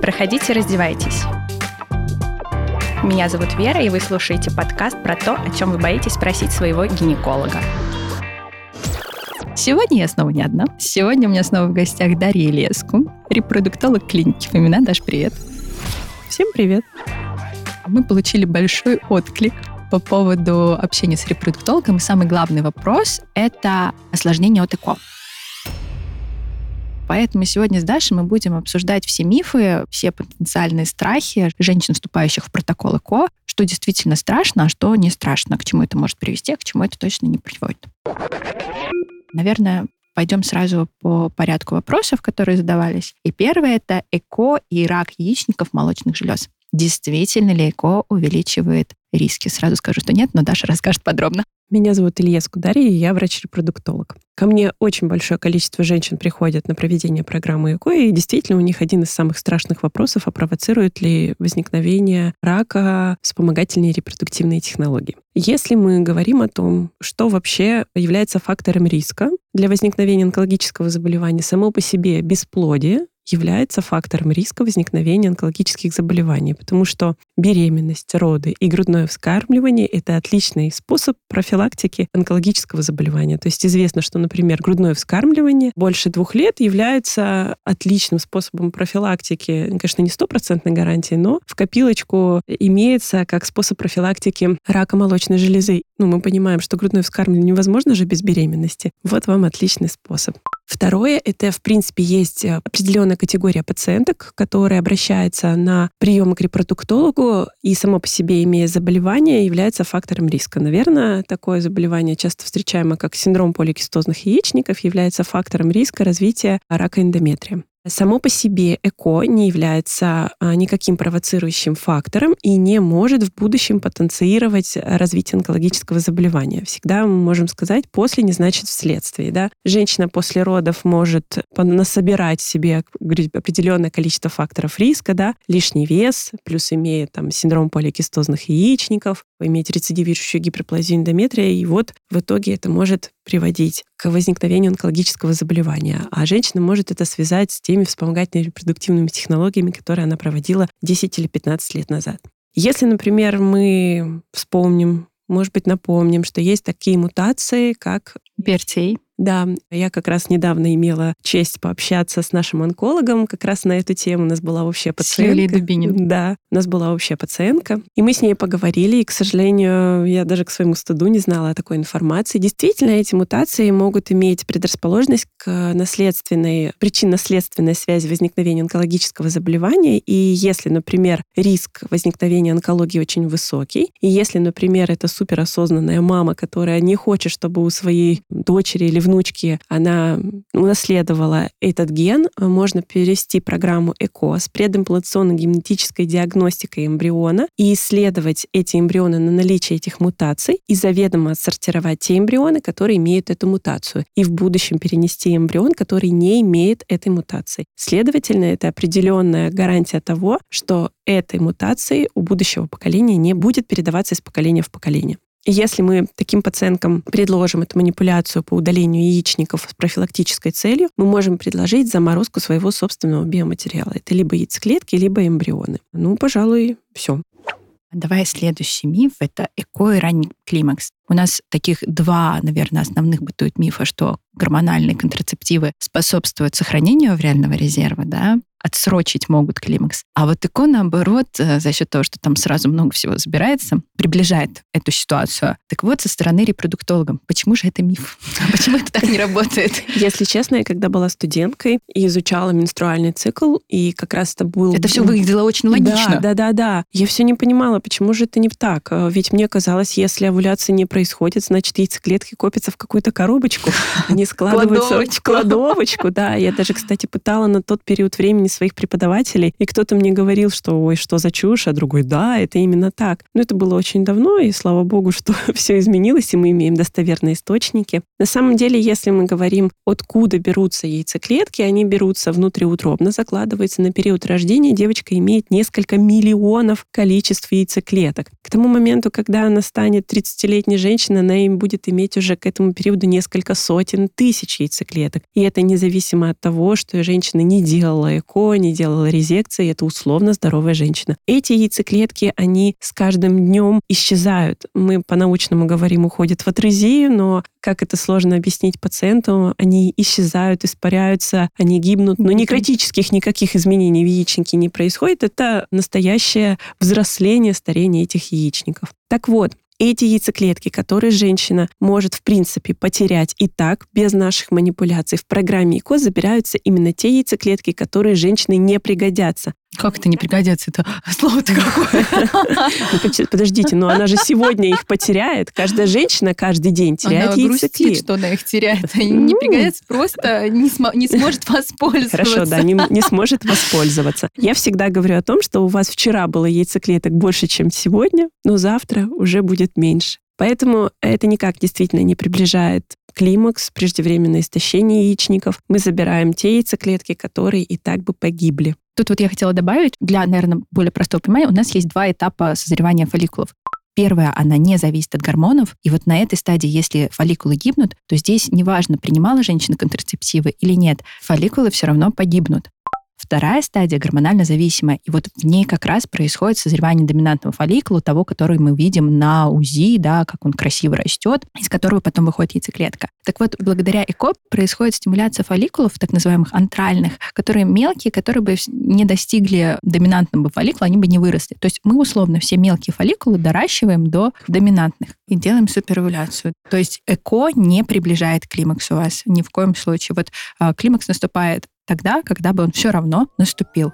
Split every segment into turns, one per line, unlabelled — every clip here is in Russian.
Проходите, раздевайтесь. Меня зовут Вера, и вы слушаете подкаст про то, о чем вы боитесь спросить своего гинеколога. Сегодня я снова не одна. Сегодня у меня снова в гостях Дарья Леску, репродуктолог клиники Фомина. Даш, привет.
Всем привет.
Мы получили большой отклик по поводу общения с репродуктологом. И самый главный вопрос — это осложнение от ЭКО. Поэтому сегодня с Дашей мы будем обсуждать все мифы, все потенциальные страхи женщин, вступающих в протокол ЭКО, что действительно страшно, а что не страшно, к чему это может привести, а к чему это точно не приводит. Наверное, пойдем сразу по порядку вопросов, которые задавались. И первое — это ЭКО и рак яичников молочных желез. Действительно ли ЭКО увеличивает риски? Сразу скажу, что нет, но Даша расскажет подробно.
Меня зовут Илья Скударья, и я врач-репродуктолог. Ко мне очень большое количество женщин приходят на проведение программы ЭКО, и действительно у них один из самых страшных вопросов, а провоцирует ли возникновение рака вспомогательные репродуктивные технологии. Если мы говорим о том, что вообще является фактором риска для возникновения онкологического заболевания, само по себе бесплодие, является фактором риска возникновения онкологических заболеваний, потому что беременность, роды и грудное вскармливание — это отличный способ профилактики онкологического заболевания. То есть известно, что, например, грудное вскармливание больше двух лет является отличным способом профилактики, конечно, не стопроцентной гарантии, но в копилочку имеется как способ профилактики рака молочной железы. Ну, мы понимаем, что грудное вскармливание невозможно же без беременности. Вот вам отличный способ. Второе, это, в принципе, есть определенная категория пациенток, которые обращаются на прием к репродуктологу и само по себе, имея заболевание, является фактором риска. Наверное, такое заболевание, часто встречаемое как синдром поликистозных яичников, является фактором риска развития рака эндометрия. Само по себе ЭКО не является а, никаким провоцирующим фактором и не может в будущем потенцировать развитие онкологического заболевания. Всегда мы можем сказать, после не значит вследствие. Да? Женщина после родов может насобирать себе определенное количество факторов риска, да? лишний вес, плюс имеет там, синдром поликистозных яичников, иметь рецидивирующую гиперплазию эндометрия, и вот в итоге это может приводить к возникновению онкологического заболевания. А женщина может это связать с теми вспомогательными репродуктивными технологиями, которые она проводила 10 или 15 лет назад. Если, например, мы вспомним, может быть, напомним, что есть такие мутации, как
Бертей.
Да, я как раз недавно имела честь пообщаться с нашим онкологом как раз на эту тему. У нас была общая пациентка.
С Дубинин.
Да, у нас была общая пациентка. И мы с ней поговорили, и, к сожалению, я даже к своему стыду не знала о такой информации. Действительно, эти мутации могут иметь предрасположенность к наследственной, причинно-следственной связи возникновения онкологического заболевания. И если, например, риск возникновения онкологии очень высокий, и если, например, это суперосознанная мама, которая не хочет, чтобы у своей дочери или внучки она унаследовала этот ген, можно перевести программу ЭКО с предимплантационной генетической диагностикой эмбриона и исследовать эти эмбрионы на наличие этих мутаций и заведомо отсортировать те эмбрионы, которые имеют эту мутацию, и в будущем перенести эмбрион, который не имеет этой мутации. Следовательно, это определенная гарантия того, что этой мутации у будущего поколения не будет передаваться из поколения в поколение. Если мы таким пациенткам предложим эту манипуляцию по удалению яичников с профилактической целью, мы можем предложить заморозку своего собственного биоматериала. Это либо яйцеклетки, либо эмбрионы. Ну, пожалуй, все.
Давай следующий миф — это эко и ранний климакс. У нас таких два, наверное, основных бытует мифа, что гормональные контрацептивы способствуют сохранению авриального резерва, да, отсрочить могут климакс. А вот ЭКО, наоборот, э, за счет того, что там сразу много всего забирается, приближает эту ситуацию. Так вот, со стороны репродуктолога, почему же это миф? Почему это так не работает?
Если честно, я когда была студенткой и изучала менструальный цикл, и как раз это был...
Это все выглядело очень логично.
Да, да, да, да. Я все не понимала, почему же это не так. Э, ведь мне казалось, если овуляция не происходит, значит, яйцеклетки копятся в какую-то коробочку, они складываются в кладовочку. Да, я даже, кстати, пытала на тот период времени своих преподавателей, и кто-то мне говорил, что ой, что за чушь, а другой, да, это именно так. Но это было очень давно, и слава богу, что все изменилось, и мы имеем достоверные источники. На самом деле, если мы говорим, откуда берутся яйцеклетки, они берутся внутриутробно, закладываются на период рождения, девочка имеет несколько миллионов количеств яйцеклеток. К тому моменту, когда она станет 30-летней женщиной, она им будет иметь уже к этому периоду несколько сотен тысяч яйцеклеток. И это независимо от того, что женщина не делала ЭКО, не делала резекции, это условно здоровая женщина. Эти яйцеклетки, они с каждым днем исчезают. Мы по-научному говорим, уходят в атрезию, но как это сложно объяснить пациенту, они исчезают, испаряются, они гибнут, но не критических никаких изменений в яичнике не происходит. Это настоящее взросление, старение этих яичников. Так вот, эти яйцеклетки, которые женщина может, в принципе, потерять и так, без наших манипуляций, в программе ЭКО забираются именно те яйцеклетки, которые женщине не пригодятся.
Как это не пригодится? Это слово-то какое?
Ну, подождите, но она же сегодня их потеряет. Каждая женщина каждый день теряет
она грустит, что она их теряет. Они не пригодятся, просто не, см- не сможет воспользоваться.
Хорошо, да, не, не сможет воспользоваться. Я всегда говорю о том, что у вас вчера было яйцеклеток больше, чем сегодня, но завтра уже будет меньше. Поэтому это никак действительно не приближает климакс, преждевременное истощение яичников. Мы забираем те яйцеклетки, которые и так бы погибли.
Тут вот я хотела добавить, для, наверное, более простого понимания, у нас есть два этапа созревания фолликулов. Первая, она не зависит от гормонов. И вот на этой стадии, если фолликулы гибнут, то здесь неважно, принимала женщина контрацептивы или нет, фолликулы все равно погибнут. Вторая стадия гормонально зависимая, и вот в ней как раз происходит созревание доминантного фолликула, того, который мы видим на УЗИ, да, как он красиво растет, из которого потом выходит яйцеклетка. Так вот, благодаря ЭКО происходит стимуляция фолликулов, так называемых антральных, которые мелкие, которые бы не достигли доминантного фолликула, они бы не выросли. То есть мы условно все мелкие фолликулы доращиваем до доминантных и делаем суперовуляцию. То есть ЭКО не приближает климакс у вас ни в коем случае. Вот а, климакс наступает тогда, когда бы он все равно наступил.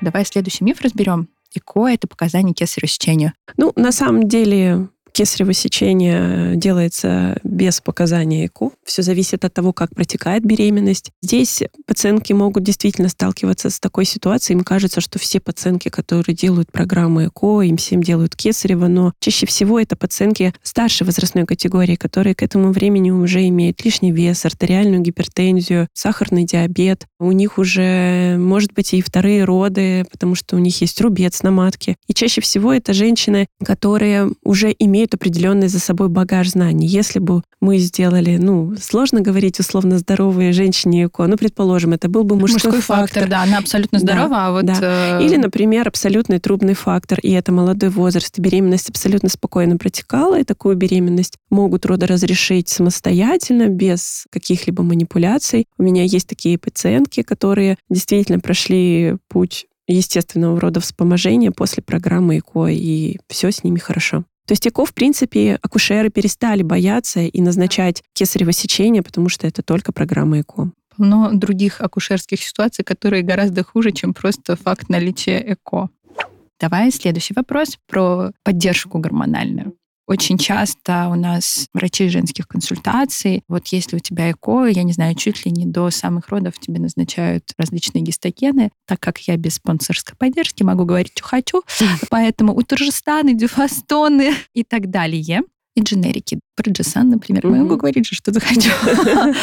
Давай следующий миф разберем. ЭКО — это показание кесарево сечению.
Ну, на самом деле, Кесарево сечение делается без показания ЭКО. Все зависит от того, как протекает беременность. Здесь пациентки могут действительно сталкиваться с такой ситуацией. Им кажется, что все пациентки, которые делают программу ЭКО, им всем делают кесарево, но чаще всего это пациентки старшей возрастной категории, которые к этому времени уже имеют лишний вес, артериальную гипертензию, сахарный диабет. У них уже, может быть, и вторые роды, потому что у них есть рубец на матке. И чаще всего это женщины, которые уже имеют имеют определенный за собой багаж знаний. Если бы мы сделали, ну, сложно говорить условно здоровые женщине ЭКО, ну, предположим, это был бы мужской, мужской фактор. фактор.
Да, она абсолютно здорова, да, а вот...
Да. Э... Или, например, абсолютный трубный фактор, и это молодой возраст, и беременность абсолютно спокойно протекала, и такую беременность могут роды разрешить самостоятельно, без каких-либо манипуляций. У меня есть такие пациентки, которые действительно прошли путь естественного рода вспоможения после программы ЭКО, и все с ними хорошо. То есть ЭКО, в принципе, акушеры перестали бояться и назначать кесарево сечение, потому что это только программа ЭКО
но других акушерских ситуаций, которые гораздо хуже, чем просто факт наличия ЭКО. Давай следующий вопрос про поддержку гормональную. Очень часто у нас врачи женских консультаций, вот если у тебя ЭКО, я не знаю, чуть ли не до самых родов тебе назначают различные гистогены, так как я без спонсорской поддержки могу говорить, что хочу, поэтому утержестаны, дюфастоны и так далее и дженерики. Про Джесан, например, mm-hmm. могу говорить же, что захочу.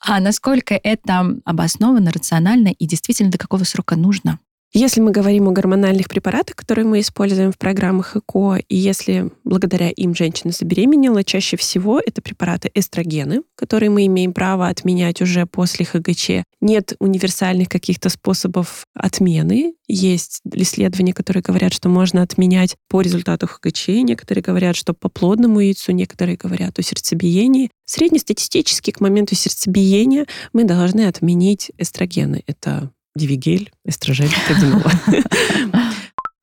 А насколько это обосновано, рационально и действительно до какого срока нужно?
Если мы говорим о гормональных препаратах, которые мы используем в программах ЭКО, и если благодаря им женщина забеременела, чаще всего это препараты эстрогены, которые мы имеем право отменять уже после ХГЧ. Нет универсальных каких-то способов отмены. Есть исследования, которые говорят, что можно отменять по результату ХГЧ, некоторые говорят, что по плодному яйцу, некоторые говорят о сердцебиении. Среднестатистически к моменту сердцебиения мы должны отменить эстрогены. Это дивигель, эстрожен, кардинол.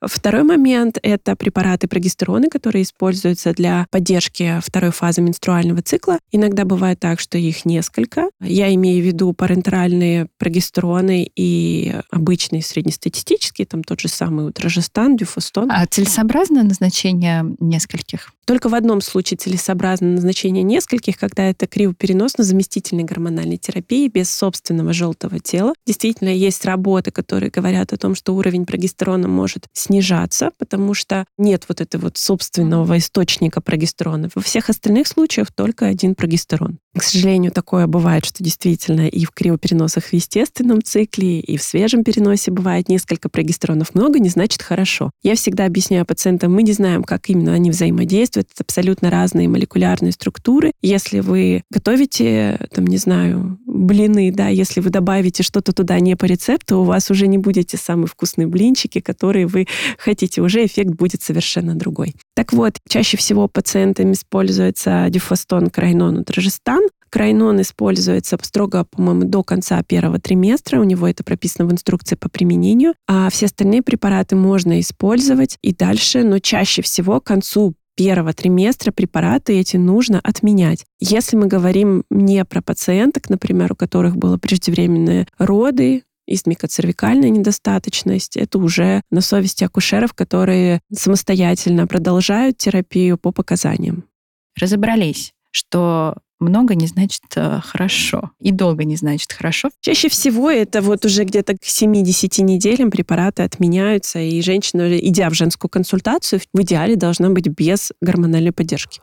Второй момент — это препараты прогестероны, которые используются для поддержки второй фазы менструального цикла. Иногда бывает так, что их несколько. Я имею в виду парентеральные прогестероны и обычные среднестатистические, там тот же самый утрожестан, дюфостон.
А целесообразно назначение нескольких?
Только в одном случае целесообразно назначение нескольких, когда это кривопереносно-заместительной гормональной терапии без собственного желтого тела. Действительно, есть работы, которые говорят о том, что уровень прогестерона может снижаться, потому что нет вот этого вот собственного источника прогестерона. Во всех остальных случаях только один прогестерон. К сожалению, такое бывает, что действительно и в кривопереносах в естественном цикле, и в свежем переносе бывает несколько прогестеронов. Много не значит хорошо. Я всегда объясняю пациентам, мы не знаем, как именно они взаимодействуют, действуют абсолютно разные молекулярные структуры. Если вы готовите, там, не знаю, блины, да, если вы добавите что-то туда не по рецепту, у вас уже не будет те самые вкусные блинчики, которые вы хотите. Уже эффект будет совершенно другой. Так вот, чаще всего пациентам используется дифастон, крайнон, утрожестан. Крайнон используется строго, по-моему, до конца первого триместра. У него это прописано в инструкции по применению. А все остальные препараты можно использовать и дальше, но чаще всего к концу первого триместра препараты эти нужно отменять. Если мы говорим не про пациенток, например, у которых было преждевременные роды, истмикоцервикальная недостаточность, это уже на совести акушеров, которые самостоятельно продолжают терапию по показаниям.
Разобрались, что много не значит э, хорошо. И долго не значит хорошо.
Чаще всего это вот уже где-то к 7-10 неделям препараты отменяются, и женщина, идя в женскую консультацию, в идеале должна быть без гормональной поддержки.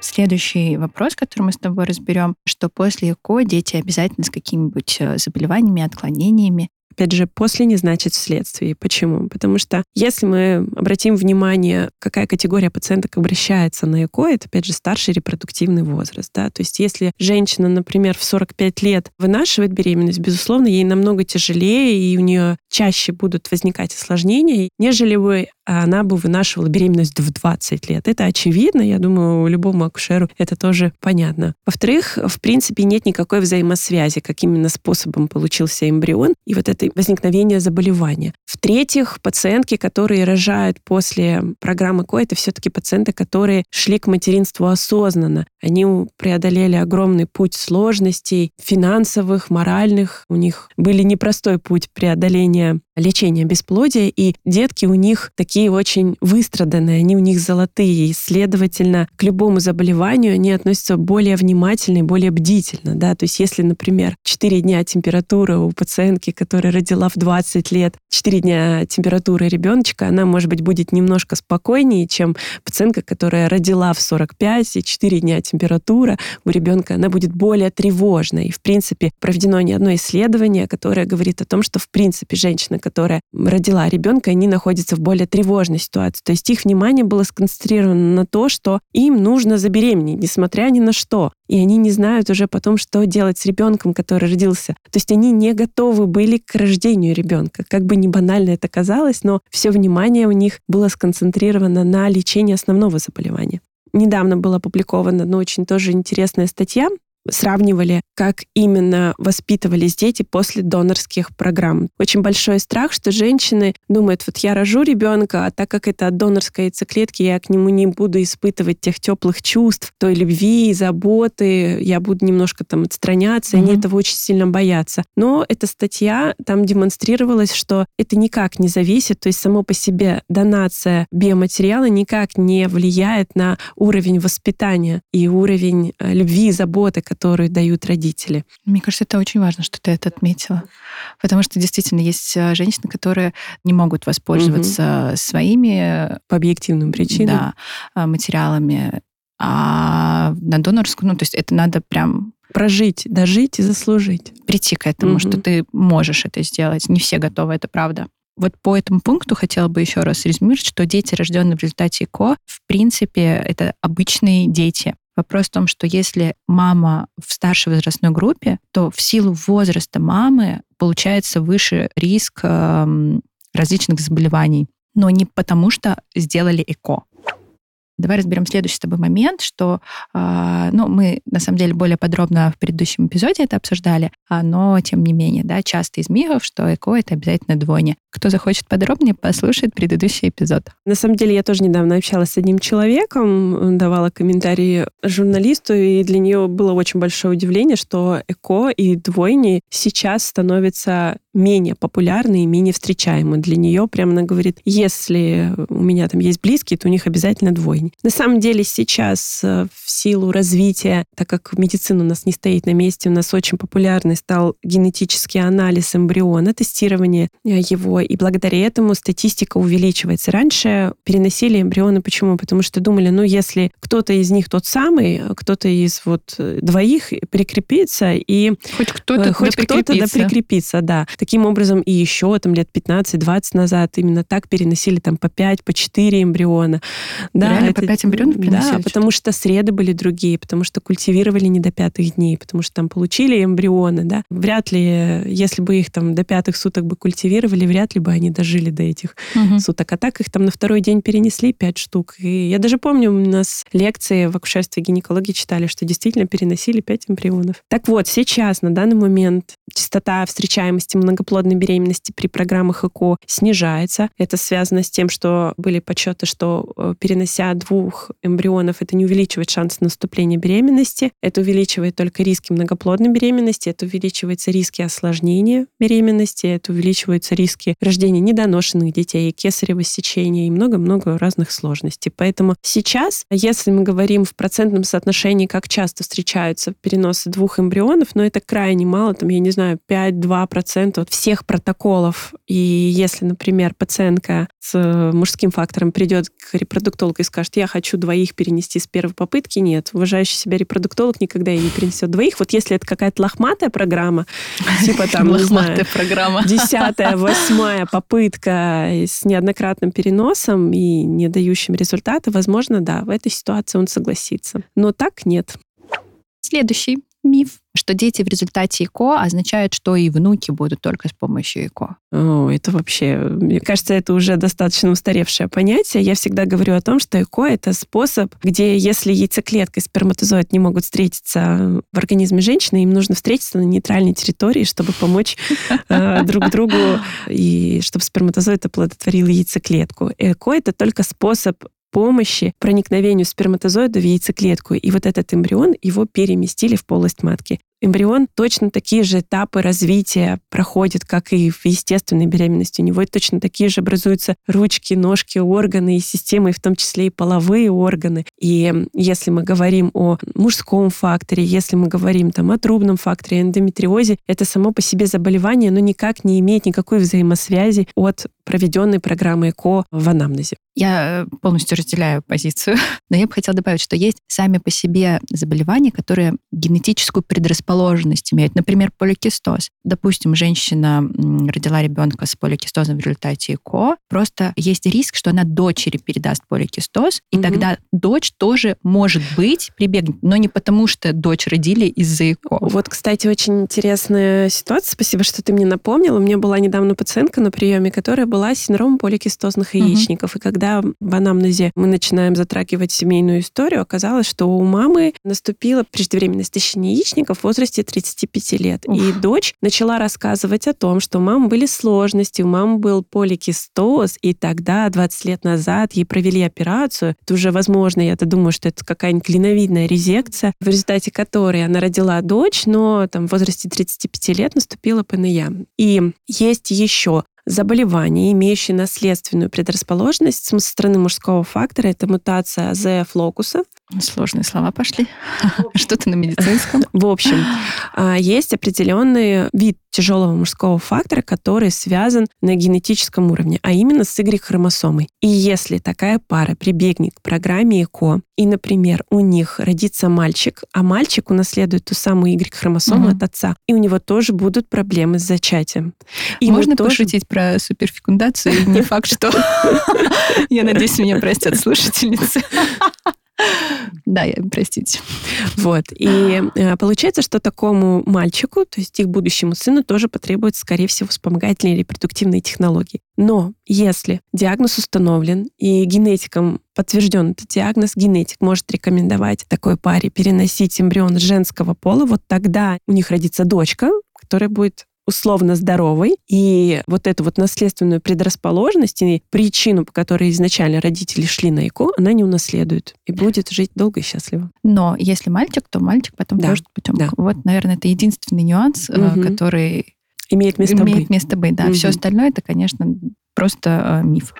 Следующий вопрос, который мы с тобой разберем, что после ЭКО дети обязательно с какими-нибудь э, заболеваниями, отклонениями.
Опять же, после не значит вследствие. Почему? Потому что если мы обратим внимание, какая категория пациенток обращается на ЭКО, это, опять же, старший репродуктивный возраст. Да? То есть если женщина, например, в 45 лет вынашивает беременность, безусловно, ей намного тяжелее, и у нее чаще будут возникать осложнения, нежели бы она бы вынашивала беременность в 20 лет. Это очевидно, я думаю, любому акушеру это тоже понятно. Во-вторых, в принципе, нет никакой взаимосвязи, каким именно способом получился эмбрион и вот это возникновение заболевания. В-третьих, пациентки, которые рожают после программы КО, это все-таки пациенты, которые шли к материнству осознанно. Они преодолели огромный путь сложностей финансовых, моральных. У них были непростой путь преодоления лечения бесплодия, и детки у них такие очень выстраданные, они у них золотые, и, следовательно, к любому заболеванию они относятся более внимательно и более бдительно. Да? То есть если, например, 4 дня температура у пациентки, которая родила в 20 лет, 4 дня температуры ребеночка, она, может быть, будет немножко спокойнее, чем пациентка, которая родила в 45 и 4 дня температура у ребенка, она будет более тревожной. И, в принципе, проведено не одно исследование, которое говорит о том, что, в принципе, женщина, которая родила ребенка, они находятся в более тревожной ситуации. То есть их внимание было сконцентрировано на то, что им нужно забеременеть, несмотря ни на что. И они не знают уже потом, что делать с ребенком, который родился. То есть они не готовы были к рождению ребенка. Как бы не банально это казалось, но все внимание у них было сконцентрировано на лечении основного заболевания. Недавно была опубликована, но очень тоже интересная статья сравнивали, как именно воспитывались дети после донорских программ. Очень большой страх, что женщины думают, вот я рожу ребенка, а так как это от донорской яйцеклетки, я к нему не буду испытывать тех теплых чувств, той любви, заботы, я буду немножко там отстраняться, mm-hmm. они этого очень сильно боятся. Но эта статья, там демонстрировалось, что это никак не зависит, то есть само по себе донация биоматериала никак не влияет на уровень воспитания и уровень э, любви и заботы, которые дают родители.
Мне кажется, это очень важно, что ты это отметила. Потому что действительно есть э, женщины, которые не могут воспользоваться угу. своими...
По объективным причинам.
Да, э, материалами. А на донорскую, ну, то есть это надо прям
прожить, дожить и заслужить.
Прийти к этому, угу. что ты можешь это сделать. Не все готовы, это правда. Вот по этому пункту хотела бы еще раз резюмировать, что дети, рожденные в результате ЭКО, в принципе, это обычные дети. Вопрос в том, что если мама в старшей возрастной группе, то в силу возраста мамы получается выше риск э, различных заболеваний. Но не потому, что сделали ЭКО. Давай разберем следующий с тобой момент, что э, ну, мы на самом деле более подробно в предыдущем эпизоде это обсуждали, а, но тем не менее, да, часто из мифов, что ЭКО это обязательно двойня. Кто захочет подробнее, послушает предыдущий эпизод.
На самом деле я тоже недавно общалась с одним человеком, давала комментарии журналисту, и для нее было очень большое удивление, что ЭКО и двойни сейчас становятся менее популярны и менее встречаемы. Для нее прямо она говорит, если у меня там есть близкие, то у них обязательно двойни. На самом деле сейчас э, в силу развития, так как медицина у нас не стоит на месте, у нас очень популярный стал генетический анализ эмбриона, тестирование э, его, и благодаря этому статистика увеличивается. Раньше переносили эмбрионы. Почему? Потому что думали, ну, если кто-то из них тот самый, кто-то из вот э, двоих прикрепится, и
хоть кто-то
хоть
да
кто-то да прикрепится, да. Таким образом, и еще там лет 15-20 назад именно так переносили там по 5, по 4 эмбриона.
Да, Реально это, по 5 эмбрионов
переносили? Да, потому что среды были другие, потому что культивировали не до пятых дней, потому что там получили эмбрионы, да. Вряд ли, если бы их там до пятых суток бы культивировали, вряд ли бы они дожили до этих угу. суток. А так их там на второй день перенесли 5 штук. И я даже помню, у нас лекции в акушерстве и гинекологии читали, что действительно переносили 5 эмбрионов. Так вот, сейчас, на данный момент, частота встречаемости многоплодной беременности при программах ЭКО снижается. Это связано с тем, что были подсчеты, что э, перенося двух эмбрионов, это не увеличивает шанс наступления беременности, это увеличивает только риски многоплодной беременности, это увеличивается риски осложнения беременности, это увеличиваются риски рождения недоношенных детей, кесарево сечения и много-много разных сложностей. Поэтому сейчас, если мы говорим в процентном соотношении, как часто встречаются переносы двух эмбрионов, но это крайне мало, там, я не знаю, 5-2% от всех протоколов. И если, например, пациентка с мужским фактором придет к репродуктологу и скажет, я хочу двоих перенести с первой попытки, нет. Уважающий себя репродуктолог никогда ей не перенесет двоих. Вот если это какая-то лохматая программа, типа там, знаю,
программа.
десятая, восьмая попытка с неоднократным переносом и не дающим результата, возможно, да, в этой ситуации он согласится. Но так нет.
Следующий миф, что дети в результате ЭКО означает, что и внуки будут только с помощью ЭКО.
О, это вообще, мне кажется, это уже достаточно устаревшее понятие. Я всегда говорю о том, что ЭКО — это способ, где если яйцеклетка и сперматозоид не могут встретиться в организме женщины, им нужно встретиться на нейтральной территории, чтобы помочь э, друг другу и чтобы сперматозоид оплодотворил яйцеклетку. ЭКО — это только способ помощи проникновению сперматозоида в яйцеклетку. И вот этот эмбрион, его переместили в полость матки эмбрион точно такие же этапы развития проходит, как и в естественной беременности. У него точно такие же образуются ручки, ножки, органы и системы, в том числе и половые органы. И если мы говорим о мужском факторе, если мы говорим там о трубном факторе, эндометриозе, это само по себе заболевание, но никак не имеет никакой взаимосвязи от проведенной программы ЭКО в анамнезе.
Я полностью разделяю позицию, но я бы хотела добавить, что есть сами по себе заболевания, которые генетическую предрасположенность предрасположенность имеют. Например, поликистоз. Допустим, женщина родила ребенка с поликистозом в результате ЭКО. Просто есть риск, что она дочери передаст поликистоз, и угу. тогда дочь тоже может быть прибегнет, но не потому, что дочь родили из-за ЭКО.
Вот, кстати, очень интересная ситуация. Спасибо, что ты мне напомнила. У меня была недавно пациентка на приеме, которая была с синдромом поликистозных яичников. Угу. И когда в анамнезе мы начинаем затрагивать семейную историю, оказалось, что у мамы наступила преждевременное истощение яичников в возрасте возрасте 35 лет. Ух. И дочь начала рассказывать о том, что у мамы были сложности, у мамы был поликистоз, и тогда, 20 лет назад, ей провели операцию. Это уже, возможно, я-то думаю, что это какая-нибудь клиновидная резекция, в результате которой она родила дочь, но там в возрасте 35 лет наступила ПНЯ. И есть еще заболевания, имеющие наследственную предрасположенность со стороны мужского фактора. Это мутация АЗФ локуса.
Сложные слова пошли. Что-то на медицинском.
В общем, а, есть определенный вид тяжелого мужского фактора, который связан на генетическом уровне, а именно с Y-хромосомой. И если такая пара прибегнет к программе ЭКО, и, например, у них родится мальчик, а мальчик унаследует ту самую Y-хромосому угу. от отца, и у него тоже будут проблемы с зачатием.
И Можно тоже... пошутить про суперфекундацию? Не факт, что... Я надеюсь, меня простят слушательницы. Да, простите.
Вот. И э, получается, что такому мальчику, то есть их будущему сыну, тоже потребуется, скорее всего, вспомогательные репродуктивные технологии. Но если диагноз установлен и генетиком подтвержден этот диагноз, генетик может рекомендовать такой паре переносить эмбрион женского пола, вот тогда у них родится дочка, которая будет условно здоровой, и вот эту вот наследственную предрасположенность и причину, по которой изначально родители шли на ЭКО, она не унаследует и будет жить долго и счастливо.
Но если мальчик, то мальчик потом да. тоже путем. Да. Вот, наверное, это единственный нюанс, угу. который
имеет место
имеет
быть.
место быть, да. Угу. Все остальное это, конечно, просто э, миф.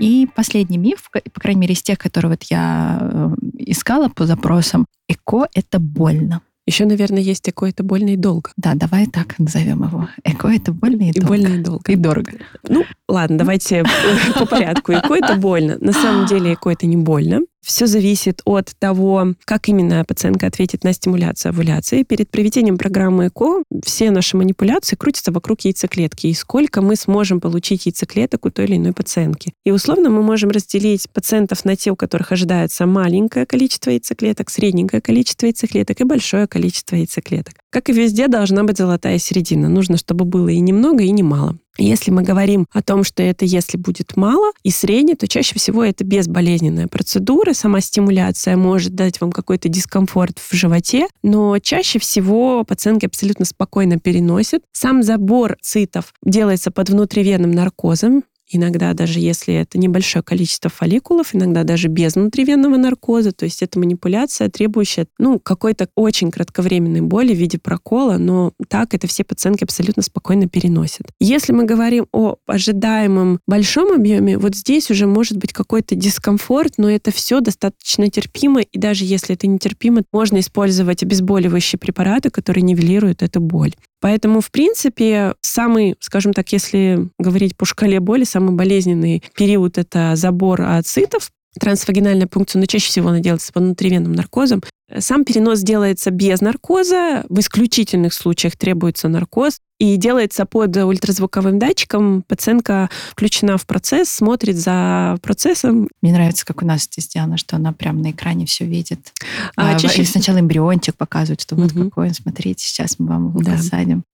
И последний миф, по крайней мере, из тех, которые вот я э, искала по запросам, эко — это больно.
Еще, наверное, есть эко — это больно и долго.
Да, давай так назовем его. Эко — это больно и, и долго.
больно и долго.
И дорого.
Ну, ладно, давайте по порядку. Эко — это больно. На самом деле эко — это не больно. Все зависит от того, как именно пациентка ответит на стимуляцию овуляции. Перед проведением программы ЭКО все наши манипуляции крутятся вокруг яйцеклетки и сколько мы сможем получить яйцеклеток у той или иной пациентки. И условно мы можем разделить пациентов на те, у которых ожидается маленькое количество яйцеклеток, средненькое количество яйцеклеток и большое количество яйцеклеток. Как и везде, должна быть золотая середина. Нужно, чтобы было и немного, и немало. Если мы говорим о том, что это если будет мало и средне, то чаще всего это безболезненная процедура. Сама стимуляция может дать вам какой-то дискомфорт в животе, но чаще всего пациентки абсолютно спокойно переносят. Сам забор цитов делается под внутривенным наркозом. Иногда даже если это небольшое количество фолликулов, иногда даже без внутривенного наркоза, то есть это манипуляция, требующая ну, какой-то очень кратковременной боли в виде прокола, но так это все пациентки абсолютно спокойно переносят. Если мы говорим о ожидаемом большом объеме, вот здесь уже может быть какой-то дискомфорт, но это все достаточно терпимо, и даже если это нетерпимо, можно использовать обезболивающие препараты, которые нивелируют эту боль. Поэтому, в принципе, самый, скажем так, если говорить по шкале боли, самый болезненный период — это забор ацитов, трансвагинальная пункция, но чаще всего она делается под внутривенным наркозом. Сам перенос делается без наркоза, в исключительных случаях требуется наркоз, и делается под ультразвуковым датчиком. Пациентка включена в процесс, смотрит за процессом.
Мне нравится, как у нас здесь сделано, что она прямо на экране все видит. А, а чаще... Сначала эмбриончик показывает, что вот угу. какой он, смотрите, сейчас мы вам его да. посадим.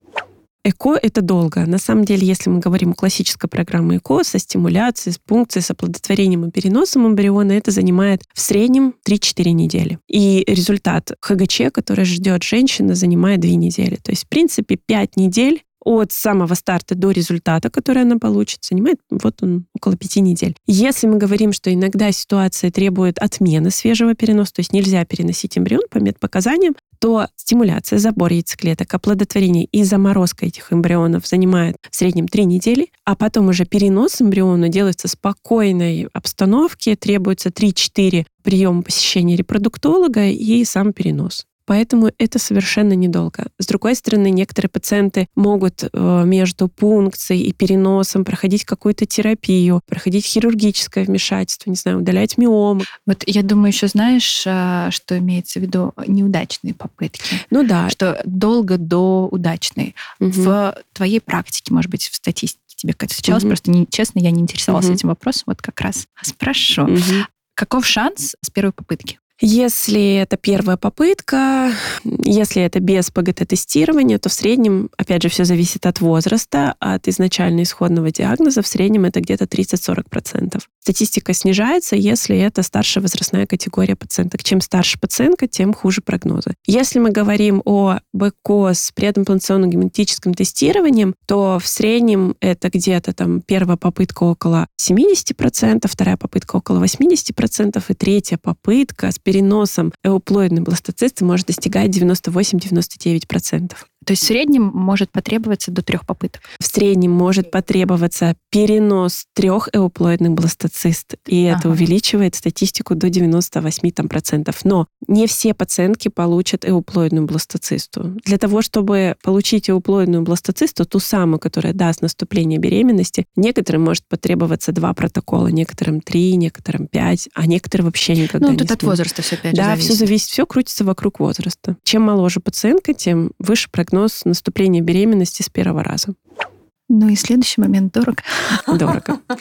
ЭКО — это долго. На самом деле, если мы говорим о классической программе ЭКО со стимуляцией, с пункцией, с оплодотворением и переносом эмбриона, это занимает в среднем 3-4 недели. И результат ХГЧ, который ждет женщина, занимает 2 недели. То есть, в принципе, 5 недель от самого старта до результата, который она получит, занимает вот он около пяти недель. Если мы говорим, что иногда ситуация требует отмены свежего переноса, то есть нельзя переносить эмбрион по медпоказаниям, то стимуляция, забор яйцеклеток, оплодотворение и заморозка этих эмбрионов занимает в среднем три недели, а потом уже перенос эмбриона делается в спокойной обстановке, требуется 3-4 приема посещения репродуктолога и сам перенос. Поэтому это совершенно недолго. С другой стороны, некоторые пациенты могут э, между пункцией и переносом проходить какую-то терапию, проходить хирургическое вмешательство, не знаю, удалять миомы.
Вот я думаю, еще знаешь, э, что имеется в виду неудачные попытки.
Ну да.
Что долго до удачной. Угу. В твоей практике, может быть, в статистике тебе как-то встречалось, угу. просто не, честно, я не интересовалась угу. этим вопросом, вот как раз спрошу. Угу. Каков шанс с первой попытки?
Если это первая попытка, если это без ПГТ-тестирования, то в среднем, опять же, все зависит от возраста, от изначально исходного диагноза, в среднем это где-то 30-40%. Статистика снижается, если это старшая возрастная категория пациенток. Чем старше пациентка, тем хуже прогнозы. Если мы говорим о БКО с предимплантационным генетическим тестированием, то в среднем это где-то там первая попытка около 70%, вторая попытка около 80%, и третья попытка с переносом эуплоидной бластоцисты может достигать 98-99%.
То есть в среднем может потребоваться до трех попыток?
В среднем может потребоваться перенос трех эуплоидных бластоцист, и ага. это увеличивает статистику до 98 там, процентов. Но не все пациентки получат эуплоидную бластоцисту. Для того, чтобы получить эуплоидную бластоцисту, ту самую, которая даст наступление беременности, некоторым может потребоваться два протокола, некоторым три, некоторым пять, а некоторые вообще никогда
ну,
не
тут от возраста все опять
да,
зависит.
все зависит, все крутится вокруг возраста. Чем моложе пациентка, тем выше прогноз прогноз наступления беременности с первого раза.
Ну и следующий момент дорого.
Дорого.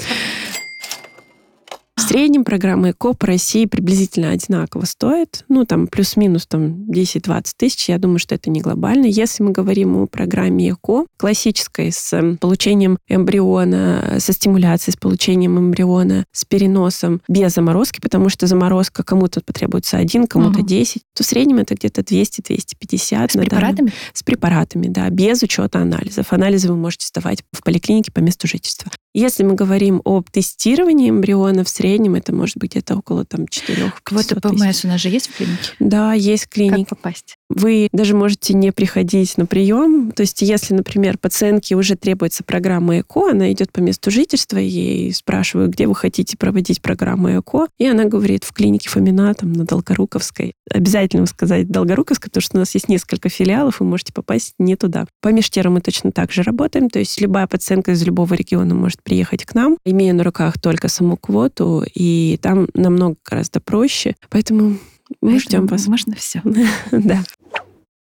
среднем программа ЭКО по России приблизительно одинаково стоит. Ну, там, плюс-минус там 10-20 тысяч. Я думаю, что это не глобально. Если мы говорим о программе ЭКО, классической, с эм, получением эмбриона, со стимуляцией, с получением эмбриона, с переносом без заморозки, потому что заморозка кому-то потребуется один, кому-то угу. 10, то в среднем это где-то 200-250.
С препаратами?
С препаратами, да, без учета анализов. Анализы вы можете сдавать в поликлинике по месту жительства. Если мы говорим об тестировании эмбриона, в среднем это может быть где-то около там 4
Квота ПМС у нас же есть в клинике?
Да, есть клиники.
Как попасть?
Вы даже можете не приходить на прием. То есть, если, например, пациентке уже требуется программа ЭКО, она идет по месту жительства, ей спрашивают, где вы хотите проводить программу ЭКО, и она говорит, в клинике Фомина, там, на Долгоруковской. Обязательно сказать Долгоруковской, потому что у нас есть несколько филиалов, вы можете попасть не туда. По Межтеру мы точно так же работаем, то есть любая пациентка из любого региона может приехать к нам, имея на руках только саму квоту, и там намного гораздо проще. Поэтому мы ждем вас.
Можно все.
Да.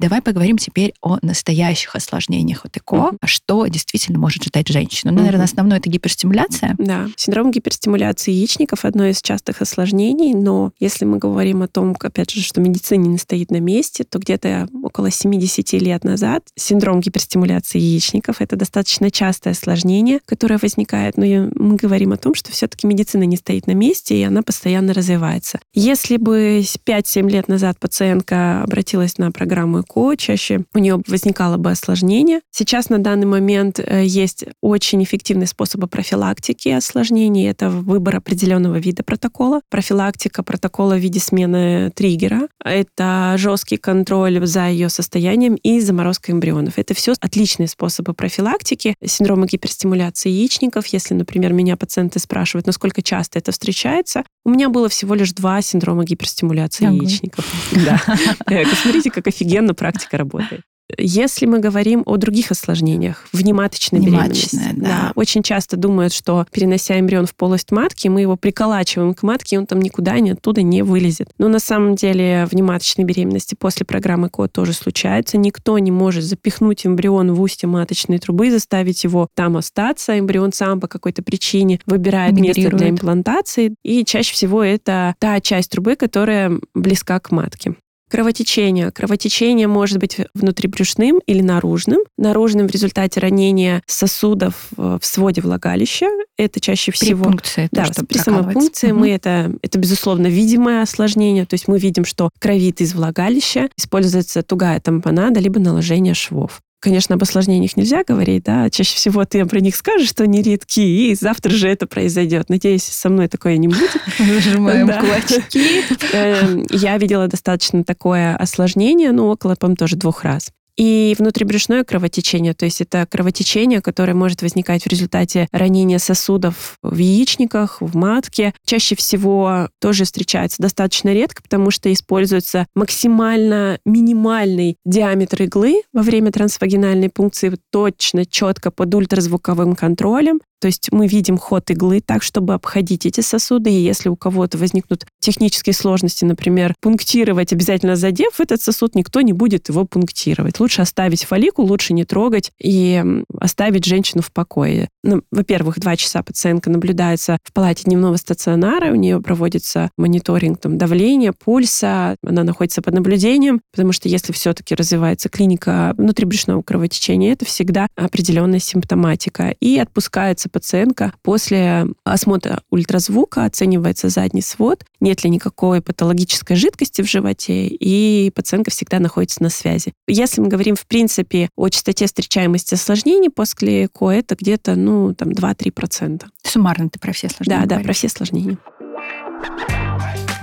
Давай поговорим теперь о настоящих осложнениях от ЭКО. Mm-hmm. Что действительно может ждать женщину? Ну, наверное, основное это гиперстимуляция.
Да. Синдром гиперстимуляции яичников одно из частых осложнений, но если мы говорим о том, опять же, что медицина не стоит на месте, то где-то около 70 лет назад синдром гиперстимуляции яичников это достаточно частое осложнение, которое возникает, но мы говорим о том, что все-таки медицина не стоит на месте, и она постоянно развивается. Если бы 5-7 лет назад пациентка обратилась на программу легко, чаще у нее возникало бы осложнение. Сейчас на данный момент э, есть очень эффективные способы профилактики осложнений. Это выбор определенного вида протокола. Профилактика протокола в виде смены триггера. Это жесткий контроль за ее состоянием и заморозка эмбрионов. Это все отличные способы профилактики синдрома гиперстимуляции яичников. Если, например, меня пациенты спрашивают, насколько часто это встречается, у меня было всего лишь два синдрома гиперстимуляции яичников. Да. Э, посмотрите, как офигенно практика работает. Если мы говорим о других осложнениях, внематочной беременности, да. да, очень часто думают, что перенося эмбрион в полость матки, мы его приколачиваем к матке, и он там никуда ни оттуда не вылезет. Но на самом деле внематочной беременности после программы КО тоже случается. Никто не может запихнуть эмбрион в устье маточной трубы, и заставить его там остаться. Эмбрион сам по какой-то причине выбирает место для имплантации. И чаще всего это та часть трубы, которая близка к матке. Кровотечение. Кровотечение может быть внутрибрюшным или наружным. Наружным в результате ранения сосудов в своде влагалища. Это чаще всего...
При пункции.
Да, то, при самой пункции угу. мы это, это, безусловно, видимое осложнение. То есть мы видим, что кровит из влагалища, используется тугая тампонада, либо наложение швов. Конечно, об осложнениях нельзя говорить, да, чаще всего ты про них скажешь, что они редки, и завтра же это произойдет. Надеюсь, со мной такое не будет.
Зажимаем кулачки.
Эм, я видела достаточно такое осложнение, ну, около, по тоже двух раз и внутрибрюшное кровотечение, то есть это кровотечение, которое может возникать в результате ранения сосудов в яичниках, в матке. Чаще всего тоже встречается достаточно редко, потому что используется максимально минимальный диаметр иглы во время трансвагинальной пункции точно, четко под ультразвуковым контролем. То есть мы видим ход иглы так, чтобы обходить эти сосуды. И если у кого-то возникнут технические сложности, например, пунктировать, обязательно задев этот сосуд, никто не будет его пунктировать. Лучше оставить фолликул, лучше не трогать и оставить женщину в покое. Ну, во-первых, два часа пациентка наблюдается в палате дневного стационара, у нее проводится мониторинг там, давления, пульса, она находится под наблюдением, потому что если все-таки развивается клиника внутрибрюшного кровотечения, это всегда определенная симптоматика. И отпускается пациентка после осмотра ультразвука, оценивается задний свод, нет ли никакой патологической жидкости в животе, и пациентка всегда находится на связи. Если мы говорим, в принципе, о частоте встречаемости осложнений после ЭКО, это где-то, ну, там, 2-3%.
Суммарно ты про все осложнения
Да, говоришь. да, про все осложнения.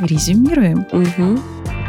Резюмируем.
Угу.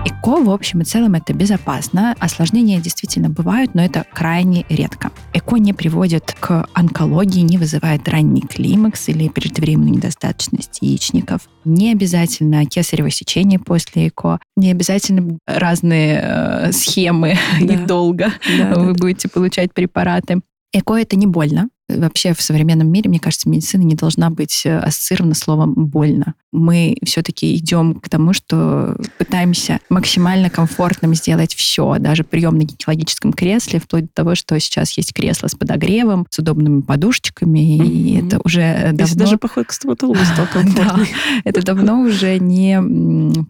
ЭКО, в общем и целом, это безопасно. Осложнения действительно бывают, но это крайне редко. ЭКО не приводит к онкологии, не вызывает ранний климакс или преждевременную недостаточность яичников. Не обязательно кесарево сечение после ЭКО, не обязательно разные э, схемы да. и долго да, вы да. будете получать препараты. ЭКО это не больно, Вообще в современном мире, мне кажется, медицина не должна быть э, ассоциирована словом «больно». Мы все-таки идем к тому, что пытаемся максимально комфортным сделать все, даже прием на гинекологическом кресле, вплоть до того, что сейчас есть кресло с подогревом, с удобными подушечками, mm-hmm. и это уже давно...
даже поход к стоматологу стал комфортный.
это давно уже не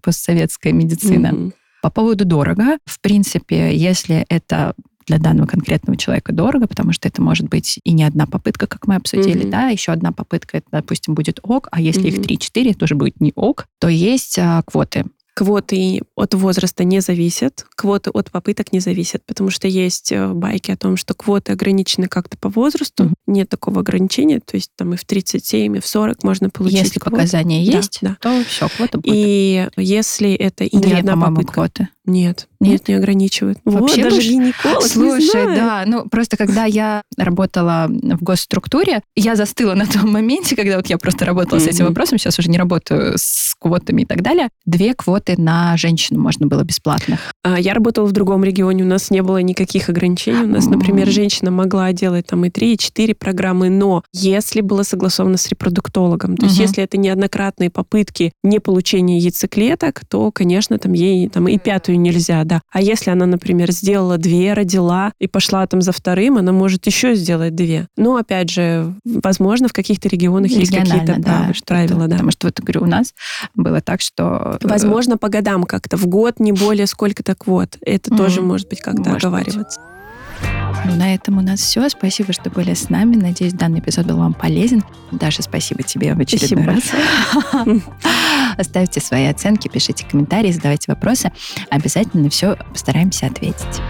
постсоветская медицина. По поводу дорого, в принципе, если это для данного конкретного человека дорого, потому что это может быть и не одна попытка, как мы обсудили, mm-hmm. да, еще одна попытка, это, допустим, будет ок, а если mm-hmm. их 3-4, тоже будет не ок, то есть а, квоты.
Квоты от возраста не зависят, квоты от попыток не зависят, потому что есть э, байки о том, что квоты ограничены как-то по возрасту, mm-hmm. нет такого ограничения, то есть там и в 37, и в 40 можно получить
Если
квоту.
показания есть,
да,
то все, квота будет.
И если это и Две, не одна попытка...
квоты.
Нет, нет, нет, не ограничивают.
Вообще
вот, даже гинеколог
Слушай, да, ну просто когда я работала в госструктуре, я застыла на том моменте, когда вот я просто работала mm-hmm. с этим вопросом, сейчас уже не работаю с квотами и так далее. Две квоты на женщину можно было бесплатно.
А, я работала в другом регионе, у нас не было никаких ограничений. У нас, например, женщина могла делать там и три, и четыре программы, но если было согласовано с репродуктологом, то mm-hmm. есть если это неоднократные попытки не получения яйцеклеток, то, конечно, там ей там и пятую нельзя, да. А если она, например, сделала две, родила и пошла там за вторым, она может еще сделать две. Но, опять же, возможно, в каких-то регионах есть какие-то да, правила, да.
Потому что, вот, говорю, у нас было так, что...
Э, возможно, по годам как-то, в год не более сколько-то квот. Это mm-hmm. тоже может быть как-то может оговариваться. Быть.
Ну, на этом у нас все. Спасибо, что были с нами. Надеюсь, данный эпизод был вам полезен. Даша, спасибо тебе в очередной спасибо раз. Оставьте свои оценки, пишите комментарии, задавайте вопросы. Обязательно на все постараемся ответить.